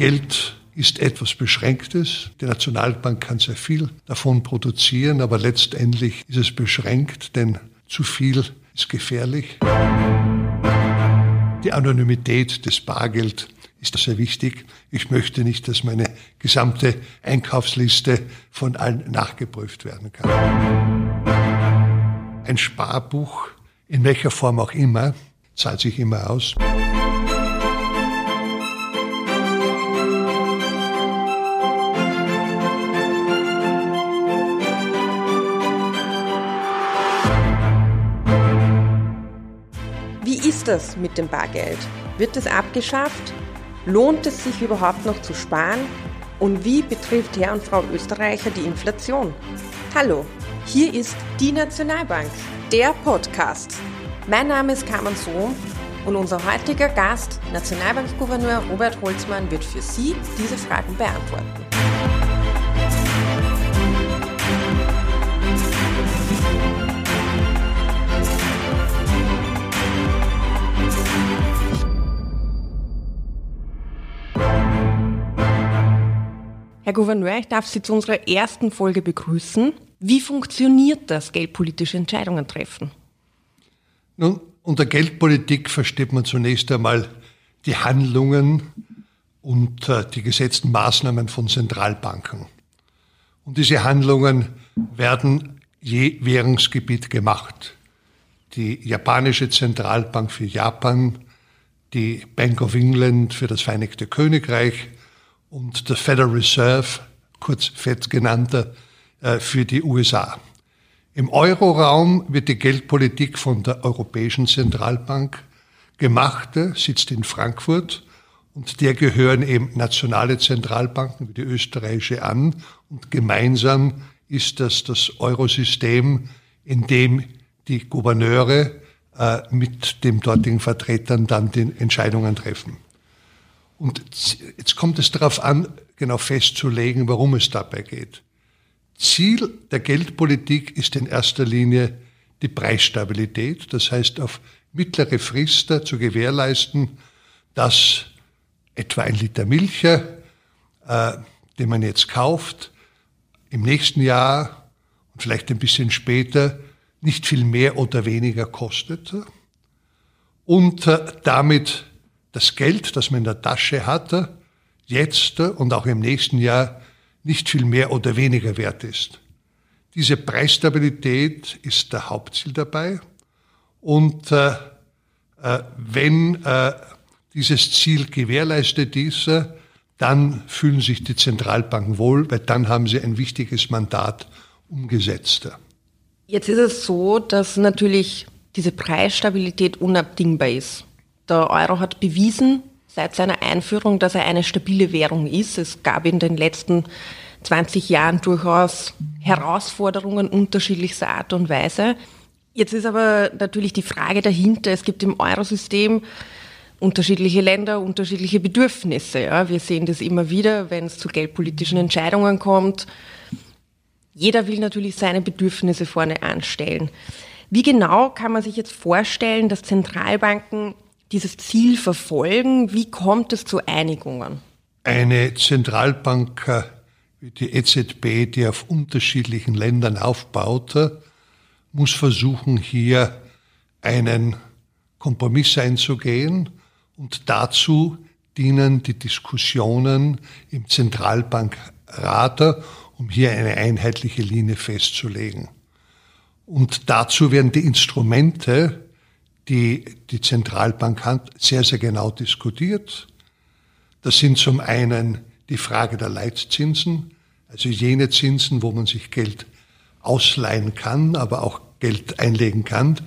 Geld ist etwas Beschränktes. Die Nationalbank kann sehr viel davon produzieren, aber letztendlich ist es beschränkt, denn zu viel ist gefährlich. Die Anonymität des Bargeld ist sehr wichtig. Ich möchte nicht, dass meine gesamte Einkaufsliste von allen nachgeprüft werden kann. Ein Sparbuch, in welcher Form auch immer, zahlt sich immer aus. Das mit dem Bargeld? Wird es abgeschafft? Lohnt es sich überhaupt noch zu sparen? Und wie betrifft Herr und Frau Österreicher die Inflation? Hallo, hier ist die Nationalbank, der Podcast. Mein Name ist Carmen Sohm und unser heutiger Gast, Nationalbankgouverneur Robert Holzmann, wird für Sie diese Fragen beantworten. Herr Gouverneur, ich darf Sie zu unserer ersten Folge begrüßen. Wie funktioniert das, geldpolitische Entscheidungen treffen? Nun, unter Geldpolitik versteht man zunächst einmal die Handlungen und äh, die gesetzten Maßnahmen von Zentralbanken. Und diese Handlungen werden je Währungsgebiet gemacht. Die japanische Zentralbank für Japan, die Bank of England für das Vereinigte Königreich, und der Federal Reserve, kurz FED genannter, äh, für die USA. Im Euroraum wird die Geldpolitik von der Europäischen Zentralbank gemacht, sitzt in Frankfurt und der gehören eben nationale Zentralbanken wie die österreichische an und gemeinsam ist das das Eurosystem, in dem die Gouverneure äh, mit dem dortigen Vertretern dann die Entscheidungen treffen. Und jetzt kommt es darauf an, genau festzulegen, warum es dabei geht. Ziel der Geldpolitik ist in erster Linie die Preisstabilität, das heißt auf mittlere Frist zu gewährleisten, dass etwa ein Liter Milch, äh, den man jetzt kauft, im nächsten Jahr und vielleicht ein bisschen später nicht viel mehr oder weniger kostet und äh, damit das Geld, das man in der Tasche hatte, jetzt und auch im nächsten Jahr nicht viel mehr oder weniger wert ist. Diese Preisstabilität ist der Hauptziel dabei. Und äh, äh, wenn äh, dieses Ziel gewährleistet ist, äh, dann fühlen sich die Zentralbanken wohl, weil dann haben sie ein wichtiges Mandat umgesetzt. Jetzt ist es so, dass natürlich diese Preisstabilität unabdingbar ist. Der Euro hat bewiesen seit seiner Einführung, dass er eine stabile Währung ist. Es gab in den letzten 20 Jahren durchaus Herausforderungen unterschiedlichster Art und Weise. Jetzt ist aber natürlich die Frage dahinter, es gibt im Eurosystem unterschiedliche Länder, unterschiedliche Bedürfnisse. Ja. Wir sehen das immer wieder, wenn es zu geldpolitischen Entscheidungen kommt. Jeder will natürlich seine Bedürfnisse vorne anstellen. Wie genau kann man sich jetzt vorstellen, dass Zentralbanken dieses Ziel verfolgen? Wie kommt es zu Einigungen? Eine Zentralbank wie die EZB, die auf unterschiedlichen Ländern aufbaut, muss versuchen, hier einen Kompromiss einzugehen. Und dazu dienen die Diskussionen im Zentralbankrat, um hier eine einheitliche Linie festzulegen. Und dazu werden die Instrumente, die die Zentralbank hat, sehr, sehr genau diskutiert. Das sind zum einen die Frage der Leitzinsen, also jene Zinsen, wo man sich Geld ausleihen kann, aber auch Geld einlegen kann,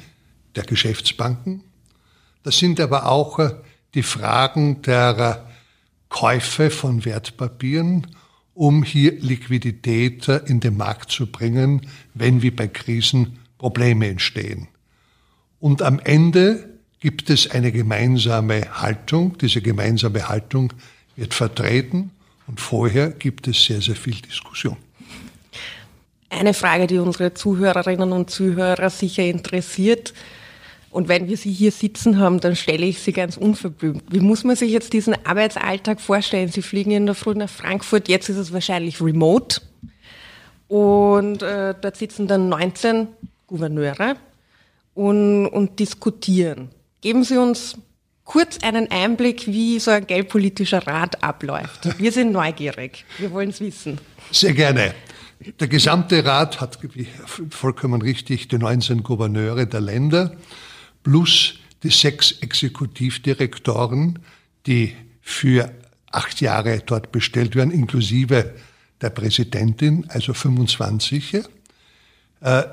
der Geschäftsbanken. Das sind aber auch äh, die Fragen der Käufe von Wertpapieren, um hier Liquidität äh, in den Markt zu bringen, wenn wie bei Krisen Probleme entstehen. Und am Ende gibt es eine gemeinsame Haltung. Diese gemeinsame Haltung wird vertreten und vorher gibt es sehr, sehr viel Diskussion. Eine Frage, die unsere Zuhörerinnen und Zuhörer sicher interessiert. Und wenn wir Sie hier sitzen haben, dann stelle ich Sie ganz unverblümt. Wie muss man sich jetzt diesen Arbeitsalltag vorstellen? Sie fliegen in der Früh nach Frankfurt, jetzt ist es wahrscheinlich remote. Und äh, dort sitzen dann 19 Gouverneure und, und diskutieren. Geben Sie uns kurz einen Einblick, wie so ein geldpolitischer Rat abläuft. Wir sind neugierig. Wir wollen es wissen. Sehr gerne. Der gesamte Rat hat vollkommen richtig die 19 Gouverneure der Länder plus die sechs Exekutivdirektoren, die für acht Jahre dort bestellt werden, inklusive der Präsidentin, also 25. Äh,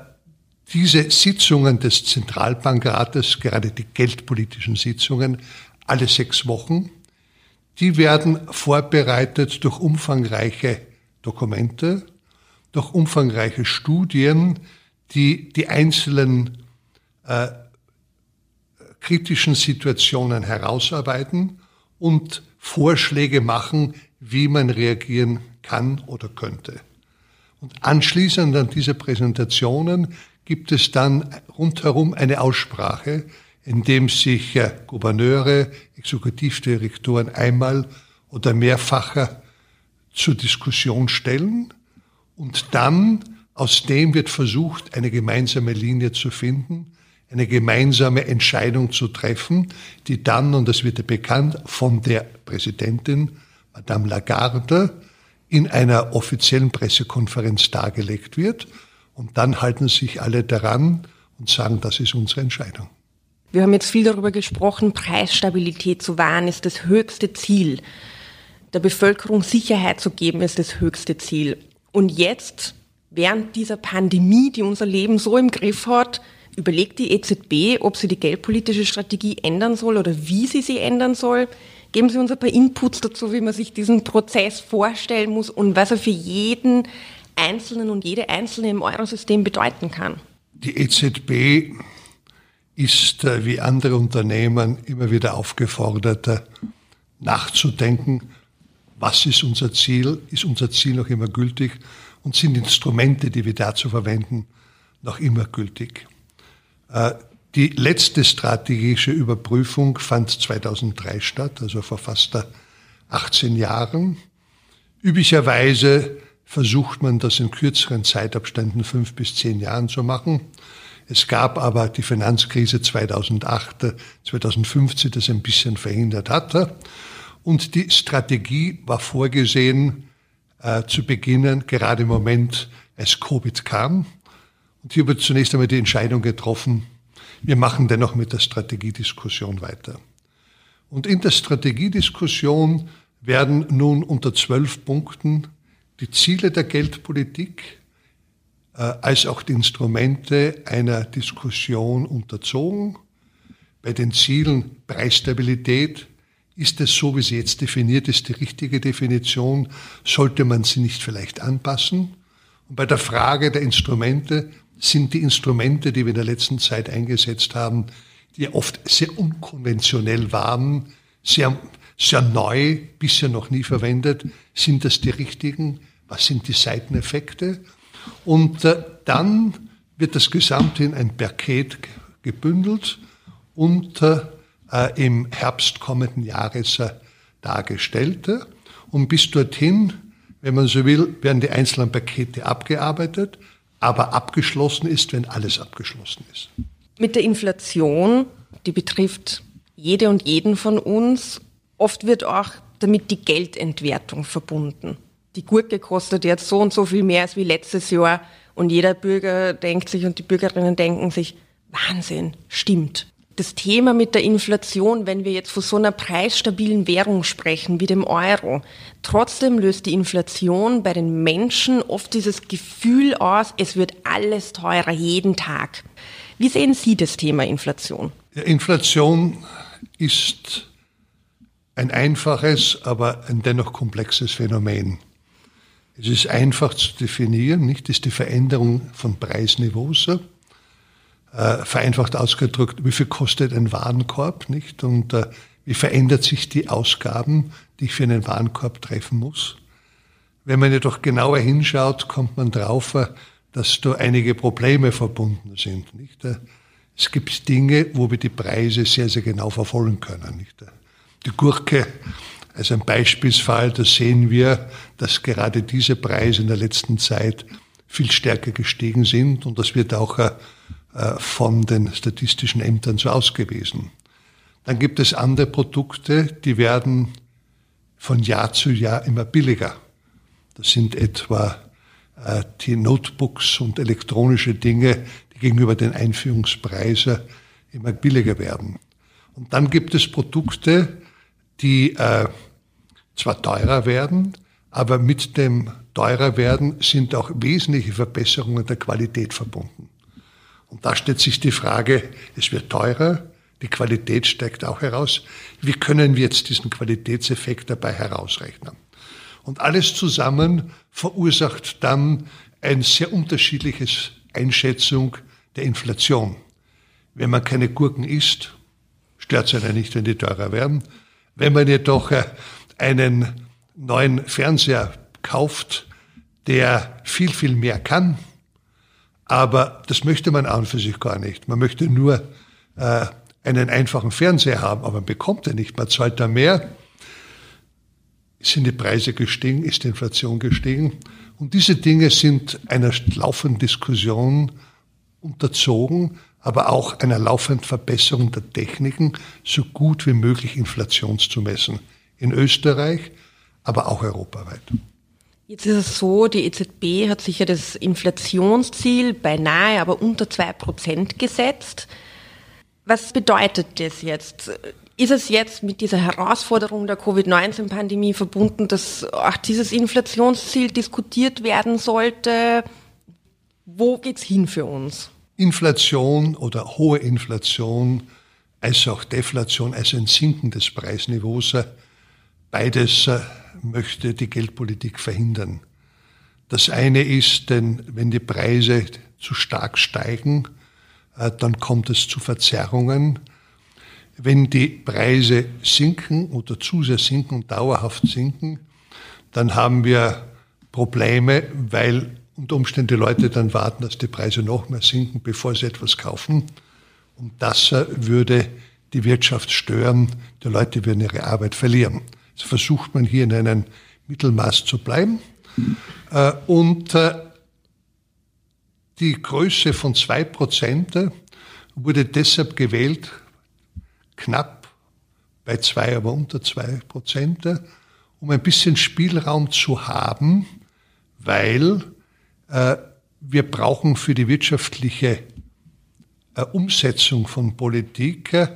diese Sitzungen des Zentralbankrates, gerade die geldpolitischen Sitzungen, alle sechs Wochen, die werden vorbereitet durch umfangreiche Dokumente, durch umfangreiche Studien, die die einzelnen äh, kritischen Situationen herausarbeiten und Vorschläge machen, wie man reagieren kann oder könnte. Und anschließend an diese Präsentationen gibt es dann rundherum eine Aussprache, in dem sich äh, Gouverneure, Exekutivdirektoren einmal oder mehrfacher zur Diskussion stellen und dann aus dem wird versucht, eine gemeinsame Linie zu finden, eine gemeinsame Entscheidung zu treffen, die dann, und das wird ja bekannt, von der Präsidentin, Madame Lagarde, in einer offiziellen Pressekonferenz dargelegt wird. Und dann halten sich alle daran und sagen, das ist unsere Entscheidung. Wir haben jetzt viel darüber gesprochen, Preisstabilität zu wahren ist das höchste Ziel. Der Bevölkerung Sicherheit zu geben ist das höchste Ziel. Und jetzt, während dieser Pandemie, die unser Leben so im Griff hat, Überlegt die EZB, ob sie die geldpolitische Strategie ändern soll oder wie sie sie ändern soll? Geben Sie uns ein paar Inputs dazu, wie man sich diesen Prozess vorstellen muss und was er für jeden Einzelnen und jede Einzelne im Eurosystem bedeuten kann. Die EZB ist äh, wie andere Unternehmen immer wieder aufgefordert, äh, nachzudenken, was ist unser Ziel, ist unser Ziel noch immer gültig und sind Instrumente, die wir dazu verwenden, noch immer gültig. Äh, die letzte strategische Überprüfung fand 2003 statt, also vor fast 18 Jahren. Üblicherweise versucht man das in kürzeren Zeitabständen, fünf bis zehn Jahren zu machen. Es gab aber die Finanzkrise 2008, 2015, das ein bisschen verhindert hatte. Und die Strategie war vorgesehen, äh, zu beginnen, gerade im Moment, als Covid kam. Und hier wird zunächst einmal die Entscheidung getroffen, wir machen dennoch mit der Strategiediskussion weiter. Und in der Strategiediskussion werden nun unter zwölf Punkten die Ziele der Geldpolitik äh, als auch die Instrumente einer Diskussion unterzogen. Bei den Zielen Preisstabilität ist es so, wie sie jetzt definiert ist, die richtige Definition? Sollte man sie nicht vielleicht anpassen? Und bei der Frage der Instrumente sind die Instrumente, die wir in der letzten Zeit eingesetzt haben, die oft sehr unkonventionell waren, sehr, sehr neu, bisher noch nie verwendet. Sind das die richtigen? Was sind die Seiteneffekte? Und äh, dann wird das Gesamte in ein Paket gebündelt und äh, im Herbst kommenden Jahres äh, dargestellt. Und bis dorthin, wenn man so will, werden die einzelnen Pakete abgearbeitet aber abgeschlossen ist, wenn alles abgeschlossen ist. Mit der Inflation, die betrifft jede und jeden von uns, oft wird auch damit die Geldentwertung verbunden. Die Gurke kostet jetzt so und so viel mehr als wie letztes Jahr und jeder Bürger denkt sich und die Bürgerinnen denken sich, Wahnsinn, stimmt das Thema mit der Inflation, wenn wir jetzt von so einer preisstabilen Währung sprechen wie dem Euro, trotzdem löst die Inflation bei den Menschen oft dieses Gefühl aus, es wird alles teurer jeden Tag. Wie sehen Sie das Thema Inflation? Inflation ist ein einfaches, aber ein dennoch komplexes Phänomen. Es ist einfach zu definieren, nicht? Das ist die Veränderung von Preisniveaus äh, vereinfacht ausgedrückt, wie viel kostet ein Warenkorb, nicht? Und äh, wie verändert sich die Ausgaben, die ich für einen Warenkorb treffen muss? Wenn man jedoch genauer hinschaut, kommt man drauf, äh, dass da einige Probleme verbunden sind, nicht? Äh, Es gibt Dinge, wo wir die Preise sehr, sehr genau verfolgen können. Nicht? Die Gurke als ein Beispielsfall, da sehen wir, dass gerade diese Preise in der letzten Zeit viel stärker gestiegen sind und das wird auch äh, von den statistischen Ämtern so ausgewiesen. Dann gibt es andere Produkte, die werden von Jahr zu Jahr immer billiger. Das sind etwa äh, die Notebooks und elektronische Dinge, die gegenüber den Einführungspreisen immer billiger werden. Und dann gibt es Produkte, die äh, zwar teurer werden, aber mit dem teurer werden sind auch wesentliche Verbesserungen der Qualität verbunden. Und da stellt sich die Frage, es wird teurer, die Qualität steigt auch heraus. Wie können wir jetzt diesen Qualitätseffekt dabei herausrechnen? Und alles zusammen verursacht dann ein sehr unterschiedliches Einschätzung der Inflation. Wenn man keine Gurken isst, stört es einen nicht, wenn die teurer werden. Wenn man jedoch äh, einen neuen Fernseher kauft, der viel, viel mehr kann, aber das möchte man an für sich gar nicht. Man möchte nur äh, einen einfachen Fernseher haben, aber man bekommt er nicht. Man zahlt da mehr. Sind die Preise gestiegen? Ist die Inflation gestiegen? Und diese Dinge sind einer laufenden Diskussion unterzogen, aber auch einer laufenden Verbesserung der Techniken, so gut wie möglich Inflation zu messen. In Österreich, aber auch europaweit. Jetzt ist es so, die EZB hat sich ja das Inflationsziel beinahe, aber unter zwei Prozent gesetzt. Was bedeutet das jetzt? Ist es jetzt mit dieser Herausforderung der Covid-19-Pandemie verbunden, dass auch dieses Inflationsziel diskutiert werden sollte? Wo geht's hin für uns? Inflation oder hohe Inflation, als auch Deflation, also ein Sinken des Preisniveaus, beides äh, möchte die Geldpolitik verhindern. Das eine ist, denn wenn die Preise zu stark steigen, äh, dann kommt es zu Verzerrungen. Wenn die Preise sinken oder zu sehr sinken und dauerhaft sinken, dann haben wir Probleme, weil unter Umständen die Leute dann warten, dass die Preise noch mehr sinken, bevor sie etwas kaufen. Und das äh, würde die Wirtschaft stören. Die Leute würden ihre Arbeit verlieren. Also versucht man hier in einem Mittelmaß zu bleiben. Äh, und die Größe von zwei Prozent wurde deshalb gewählt, knapp bei zwei, aber unter zwei Prozent, um ein bisschen Spielraum zu haben, weil äh, wir brauchen für die wirtschaftliche äh, Umsetzung von Politik äh,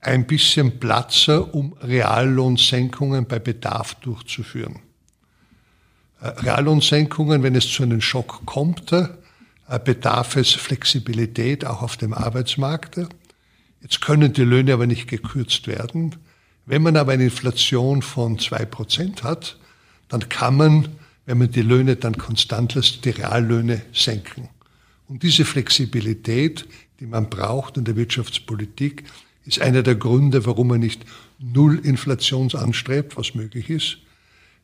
ein bisschen Platz, um Reallohnsenkungen bei Bedarf durchzuführen. Äh, Reallohnsenkungen, wenn es zu einem Schock kommt, äh, bedarf es Flexibilität auch auf dem Arbeitsmarkt. Jetzt können die Löhne aber nicht gekürzt werden. Wenn man aber eine Inflation von zwei Prozent hat, dann kann man, wenn man die Löhne dann konstant lässt, die Reallöhne senken. Und diese Flexibilität, die man braucht in der Wirtschaftspolitik, ist einer der Gründe, warum man nicht Null Inflation anstrebt, was möglich ist,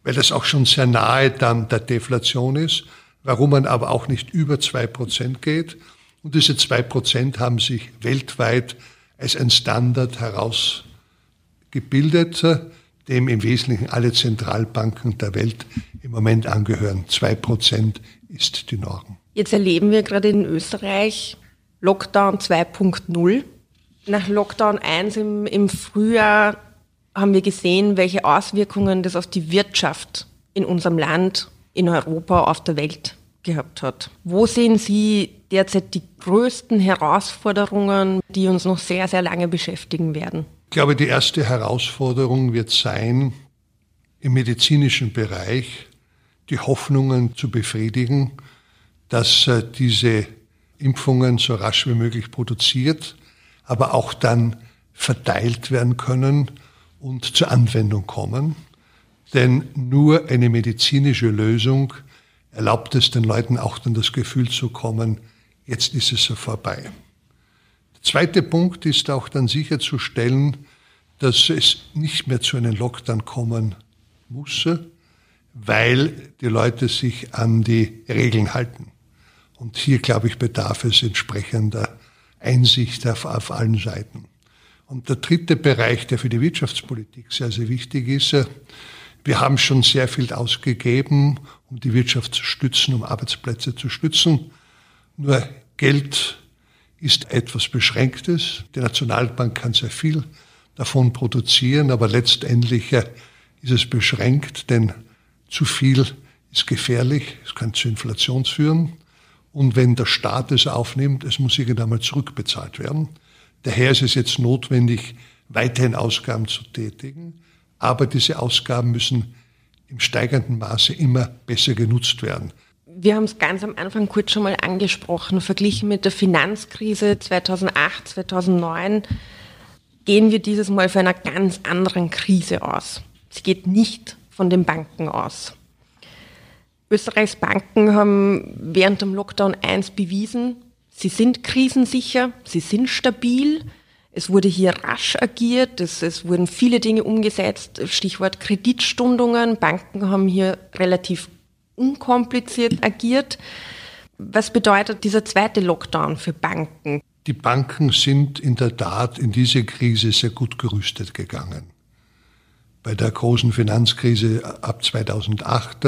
weil das auch schon sehr nahe dann der Deflation ist warum man aber auch nicht über zwei Prozent geht. Und diese zwei Prozent haben sich weltweit als ein Standard herausgebildet, dem im Wesentlichen alle Zentralbanken der Welt im Moment angehören. Zwei Prozent ist die Norm. Jetzt erleben wir gerade in Österreich Lockdown 2.0. Nach Lockdown 1 im, im Frühjahr haben wir gesehen, welche Auswirkungen das auf die Wirtschaft in unserem Land in Europa, auf der Welt gehabt hat. Wo sehen Sie derzeit die größten Herausforderungen, die uns noch sehr, sehr lange beschäftigen werden? Ich glaube, die erste Herausforderung wird sein, im medizinischen Bereich die Hoffnungen zu befriedigen, dass äh, diese Impfungen so rasch wie möglich produziert, aber auch dann verteilt werden können und zur Anwendung kommen. Denn nur eine medizinische Lösung erlaubt es den Leuten auch dann das Gefühl zu kommen, jetzt ist es so vorbei. Zweite Punkt ist auch dann sicherzustellen, dass es nicht mehr zu einem Lockdown kommen muss, weil die Leute sich an die Regeln halten. Und hier, glaube ich, bedarf es entsprechender Einsicht auf, auf allen Seiten. Und der dritte Bereich, der für die Wirtschaftspolitik sehr, sehr wichtig ist, wir haben schon sehr viel ausgegeben, um die Wirtschaft zu stützen, um Arbeitsplätze zu stützen. Nur Geld ist etwas Beschränktes. Die Nationalbank kann sehr viel davon produzieren, aber letztendlich ist es beschränkt, denn zu viel ist gefährlich, es kann zu Inflation führen. Und wenn der Staat es aufnimmt, es muss irgendwann mal zurückbezahlt werden. Daher ist es jetzt notwendig, weiterhin Ausgaben zu tätigen. Aber diese Ausgaben müssen im steigenden Maße immer besser genutzt werden. Wir haben es ganz am Anfang kurz schon mal angesprochen. Verglichen mit der Finanzkrise 2008, 2009 gehen wir dieses Mal von einer ganz anderen Krise aus. Sie geht nicht von den Banken aus. Österreichs Banken haben während dem Lockdown eins bewiesen, sie sind krisensicher, sie sind stabil. Es wurde hier rasch agiert, es, es wurden viele Dinge umgesetzt, Stichwort Kreditstundungen. Banken haben hier relativ unkompliziert agiert. Was bedeutet dieser zweite Lockdown für Banken? Die Banken sind in der Tat in diese Krise sehr gut gerüstet gegangen. Bei der großen Finanzkrise ab 2008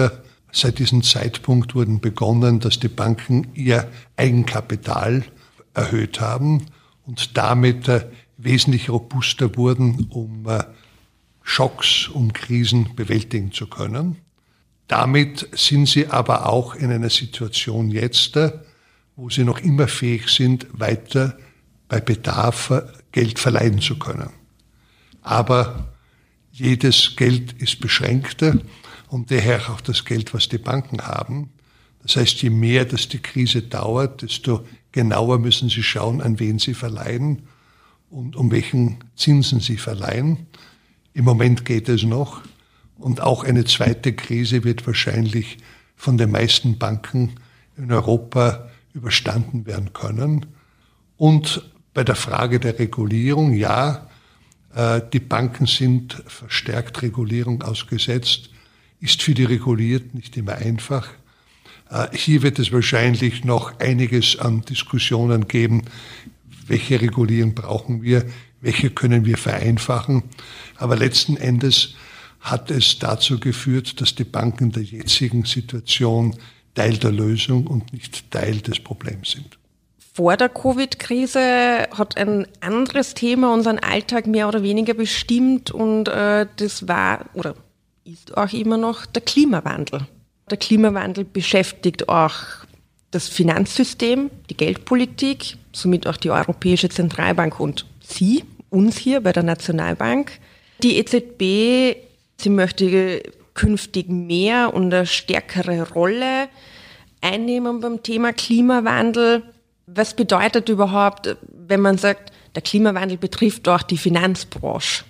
Seit diesem Zeitpunkt wurden begonnen, dass die Banken ihr Eigenkapital erhöht haben und damit äh, wesentlich robuster wurden, um äh, Schocks, um Krisen bewältigen zu können. Damit sind sie aber auch in einer Situation jetzt, äh, wo sie noch immer fähig sind, weiter bei Bedarf Geld verleihen zu können. Aber jedes Geld ist beschränkter und daher auch das Geld, was die Banken haben. Das heißt, je mehr das die Krise dauert, desto genauer müssen sie schauen, an wen sie verleihen und um welchen Zinsen sie verleihen. Im Moment geht es noch. Und auch eine zweite Krise wird wahrscheinlich von den meisten Banken in Europa überstanden werden können. Und bei der Frage der Regulierung, ja, äh, die Banken sind verstärkt Regulierung ausgesetzt ist für die Regulierten nicht immer einfach. Äh, hier wird es wahrscheinlich noch einiges an Diskussionen geben, welche Regulierung brauchen wir, welche können wir vereinfachen. Aber letzten Endes hat es dazu geführt, dass die Banken der jetzigen Situation Teil der Lösung und nicht Teil des Problems sind. Vor der Covid-Krise hat ein anderes Thema unseren Alltag mehr oder weniger bestimmt und äh, das war oder ist auch immer noch der Klimawandel. Der Klimawandel beschäftigt auch das Finanzsystem, die Geldpolitik, somit auch die Europäische Zentralbank und Sie, uns hier bei der Nationalbank. Die EZB, sie möchte künftig mehr und eine stärkere Rolle einnehmen beim Thema Klimawandel. Was bedeutet überhaupt, wenn man sagt, der Klimawandel betrifft auch die Finanzbranche?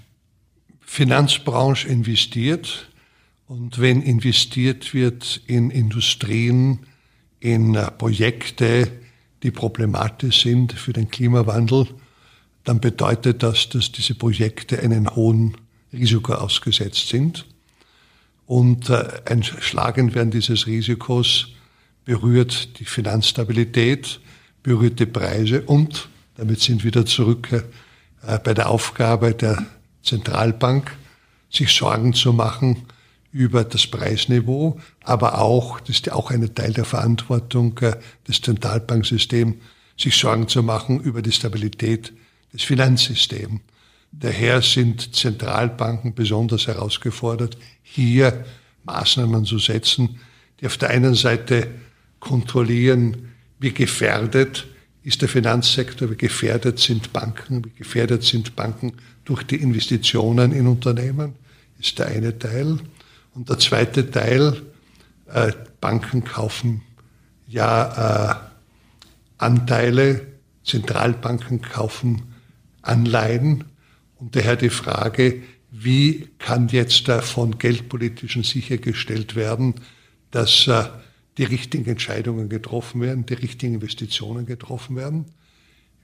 Finanzbranche investiert und wenn investiert wird in Industrien, in Projekte, die problematisch sind für den Klimawandel, dann bedeutet das, dass diese Projekte einen hohen Risiko ausgesetzt sind. Und äh, ein Schlagen werden dieses Risikos berührt die Finanzstabilität, berührt die Preise und damit sind wir wieder zurück äh, bei der Aufgabe der Zentralbank, sich Sorgen zu machen über das Preisniveau, aber auch, das ist ja auch ein Teil der Verantwortung äh, des Zentralbanksystems, sich Sorgen zu machen über die Stabilität des Finanzsystems. Daher sind Zentralbanken besonders herausgefordert, hier Maßnahmen zu setzen, die auf der einen Seite kontrollieren, wie gefährdet ist der Finanzsektor, wie gefährdet sind Banken, wie gefährdet sind Banken durch die Investitionen in Unternehmen, ist der eine Teil. Und der zweite Teil, äh, Banken kaufen ja äh, Anteile, Zentralbanken kaufen Anleihen. Und daher die Frage, wie kann jetzt von Geldpolitischen sichergestellt werden, dass äh, die richtigen Entscheidungen getroffen werden, die richtigen Investitionen getroffen werden.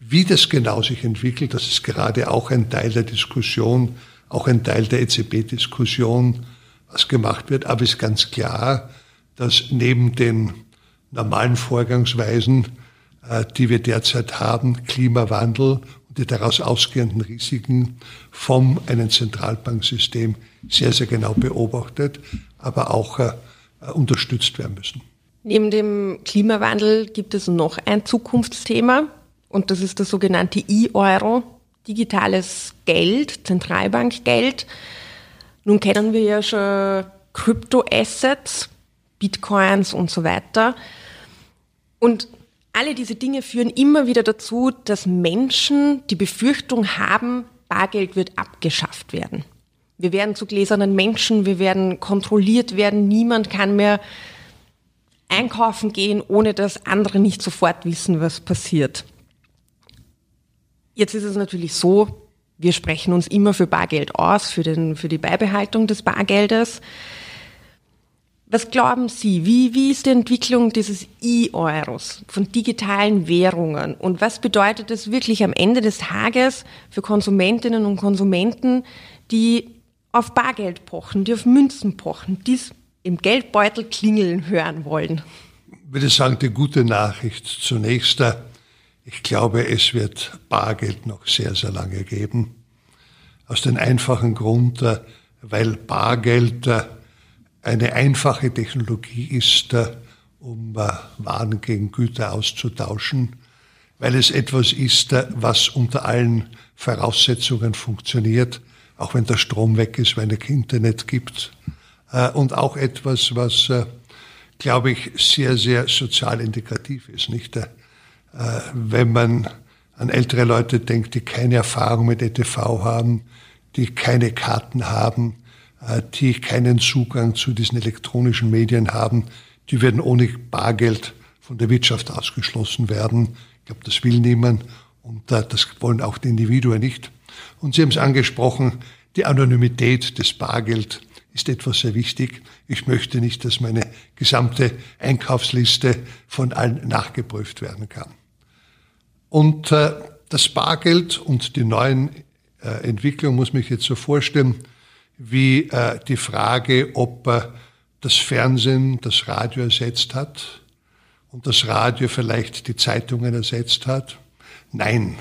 Wie das genau sich entwickelt, das ist gerade auch ein Teil der Diskussion, auch ein Teil der EZB-Diskussion, was gemacht wird. Aber es ist ganz klar, dass neben den normalen Vorgangsweisen äh, die wir derzeit haben, Klimawandel die daraus ausgehenden Risiken vom einem Zentralbanksystem sehr, sehr genau beobachtet, aber auch äh, unterstützt werden müssen. Neben dem Klimawandel gibt es noch ein Zukunftsthema und das ist das sogenannte E-Euro, digitales Geld, Zentralbankgeld. Nun kennen wir ja schon Crypto-Assets, Bitcoins und so weiter. Und alle diese Dinge führen immer wieder dazu, dass Menschen die Befürchtung haben, Bargeld wird abgeschafft werden. Wir werden zu gläsernen Menschen, wir werden kontrolliert werden, niemand kann mehr einkaufen gehen, ohne dass andere nicht sofort wissen, was passiert. Jetzt ist es natürlich so, wir sprechen uns immer für Bargeld aus, für, den, für die Beibehaltung des Bargeldes. Was glauben Sie, wie, wie ist die Entwicklung dieses E-Euros von digitalen Währungen und was bedeutet es wirklich am Ende des Tages für Konsumentinnen und Konsumenten, die auf Bargeld pochen, die auf Münzen pochen, die es im Geldbeutel klingeln hören wollen? Ich würde sagen, die gute Nachricht zunächst, äh, ich glaube, es wird Bargeld noch sehr, sehr lange geben. Aus dem einfachen Grund, äh, weil Bargeld äh, eine einfache Technologie ist, um Waren gegen Güter auszutauschen, weil es etwas ist, was unter allen Voraussetzungen funktioniert, auch wenn der Strom weg ist, wenn es Internet gibt. Und auch etwas, was glaube ich, sehr, sehr sozial integrativ ist. Nicht? Äh, wenn man an ältere Leute denkt, die keine Erfahrung mit ETV haben, die keine Karten haben, äh, die keinen Zugang zu diesen elektronischen Medien haben, die werden ohne Bargeld von der Wirtschaft ausgeschlossen werden. Ich glaube, das will niemand und äh, das wollen auch die Individuen nicht. Und Sie haben es angesprochen, die Anonymität des Bargeld ist etwas sehr wichtig. Ich möchte nicht, dass meine gesamte Einkaufsliste von allen nachgeprüft werden kann. Und äh, das Bargeld und die neuen äh, Entwicklungen muss mich jetzt so vorstellen, wie äh, die Frage, ob äh, das Fernsehen das Radio ersetzt hat und das Radio vielleicht die Zeitungen ersetzt hat. Nein,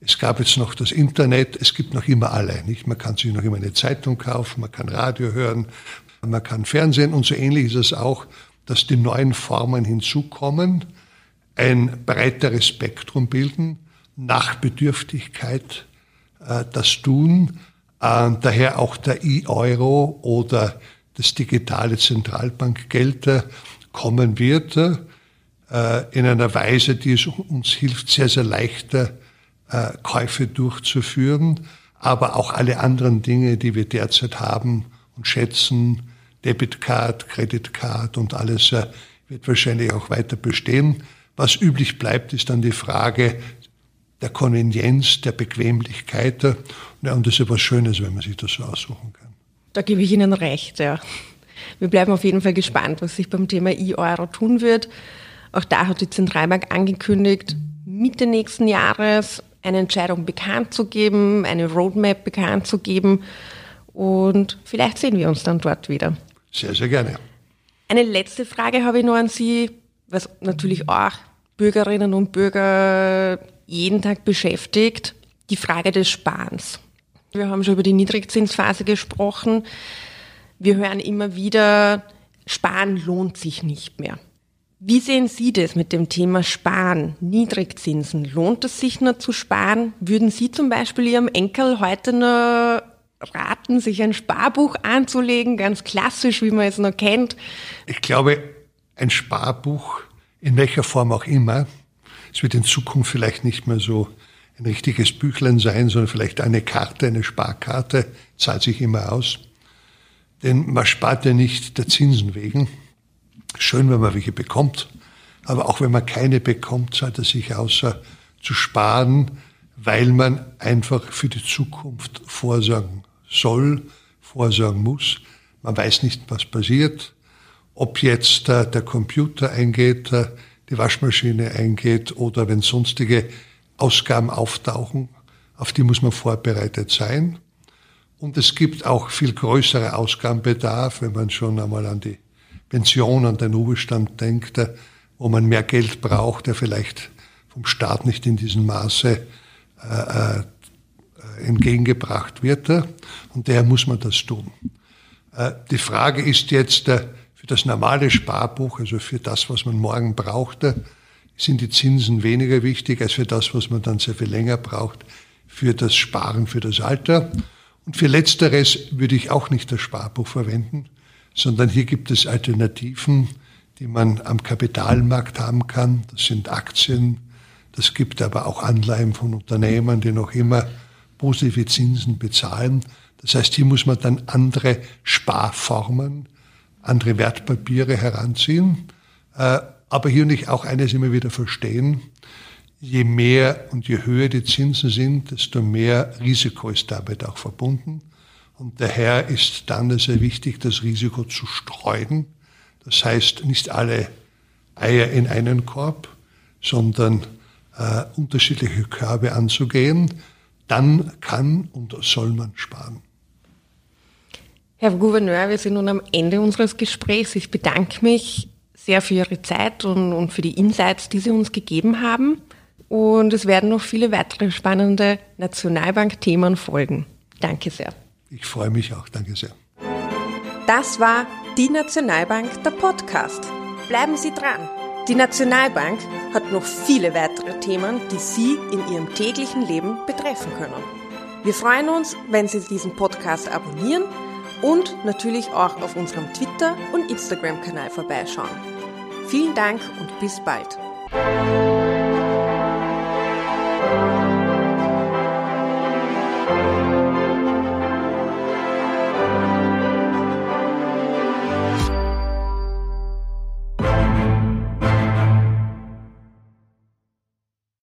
es gab jetzt noch das Internet, es gibt noch immer alle. Nicht? Man kann sich noch immer eine Zeitung kaufen, man kann Radio hören, man kann Fernsehen und so ähnlich ist es auch, dass die neuen Formen hinzukommen, ein breiteres Spektrum bilden, nach Bedürftigkeit äh, das tun, äh, daher auch der E-Euro oder das digitale Zentralbankgeld äh, kommen wird, äh, in einer Weise, die es uns hilft, sehr, sehr leichter äh, Käufe durchzuführen, aber auch alle anderen Dinge, die wir derzeit haben und schätzen, Debitcard, Creditcard und alles äh, wird wahrscheinlich auch weiter bestehen. Was üblich bleibt, ist dann die Frage der Konvenienz, der Bequemlichkeit. Ja, und das ist ja was Schönes, wenn man sich das so aussuchen kann. Da gebe ich Ihnen recht, ja. Wir bleiben auf jeden Fall gespannt, was sich beim Thema E-Euro tun wird. Auch da hat die Zentralbank angekündigt, Mitte nächsten Jahres eine Entscheidung bekannt zu geben, eine Roadmap bekannt zu geben. Und vielleicht sehen wir uns dann dort wieder. Sehr, sehr gerne. Eine letzte Frage habe ich noch an Sie, was natürlich auch Bürgerinnen und Bürger jeden Tag beschäftigt, die Frage des Sparens. Wir haben schon über die Niedrigzinsphase gesprochen. Wir hören immer wieder, Sparen lohnt sich nicht mehr. Wie sehen Sie das mit dem Thema Sparen, Niedrigzinsen? Lohnt es sich nur zu sparen? Würden Sie zum Beispiel Ihrem Enkel heute nur raten, sich ein Sparbuch anzulegen, ganz klassisch, wie man es noch kennt? Ich glaube, ein Sparbuch, in welcher Form auch immer, es wird in Zukunft vielleicht nicht mehr so ein richtiges Büchlein sein, sondern vielleicht eine Karte, eine Sparkarte, zahlt sich immer aus. Denn man spart ja nicht der Zinsen wegen, Schön, wenn man welche bekommt, aber auch wenn man keine bekommt, zahlt es sich außer zu sparen, weil man einfach für die Zukunft vorsorgen soll, vorsorgen muss. Man weiß nicht, was passiert, ob jetzt äh, der Computer eingeht, äh, die Waschmaschine eingeht oder wenn sonstige Ausgaben auftauchen, auf die muss man vorbereitet sein. Und es gibt auch viel größere Ausgabenbedarf, wenn man schon einmal an die Pension, an den Ruhestand denkt, wo man mehr Geld braucht, der vielleicht vom Staat nicht in diesem Maße äh, äh, entgegengebracht wird. Und daher muss man das tun. Äh, die Frage ist jetzt, äh, für das normale Sparbuch, also für das, was man morgen brauchte, sind die Zinsen weniger wichtig als für das, was man dann sehr viel länger braucht, für das Sparen für das Alter. Und für Letzteres würde ich auch nicht das Sparbuch verwenden, sondern hier gibt es Alternativen, die man am Kapitalmarkt haben kann. Das sind Aktien, das gibt aber auch Anleihen von Unternehmen, die noch immer positive Zinsen bezahlen. Das heißt, hier muss man dann andere Sparformen, andere Wertpapiere heranziehen. Äh, aber hier nicht auch eines immer wieder verstehen. Je mehr und je höher die Zinsen sind, desto mehr Risiko ist damit auch verbunden. Und daher ist dann sehr wichtig, das Risiko zu streuen. Das heißt, nicht alle Eier in einen Korb, sondern äh, unterschiedliche Körbe anzugehen. Dann kann und soll man sparen. Herr Gouverneur, wir sind nun am Ende unseres Gesprächs. Ich bedanke mich sehr für Ihre Zeit und, und für die Insights, die Sie uns gegeben haben. Und es werden noch viele weitere spannende Nationalbank-Themen folgen. Danke sehr. Ich freue mich auch. Danke sehr. Das war die Nationalbank, der Podcast. Bleiben Sie dran. Die Nationalbank hat noch viele weitere Themen, die Sie in Ihrem täglichen Leben betreffen können. Wir freuen uns, wenn Sie diesen Podcast abonnieren und natürlich auch auf unserem Twitter- und Instagram-Kanal vorbeischauen. Vielen Dank und bis bald.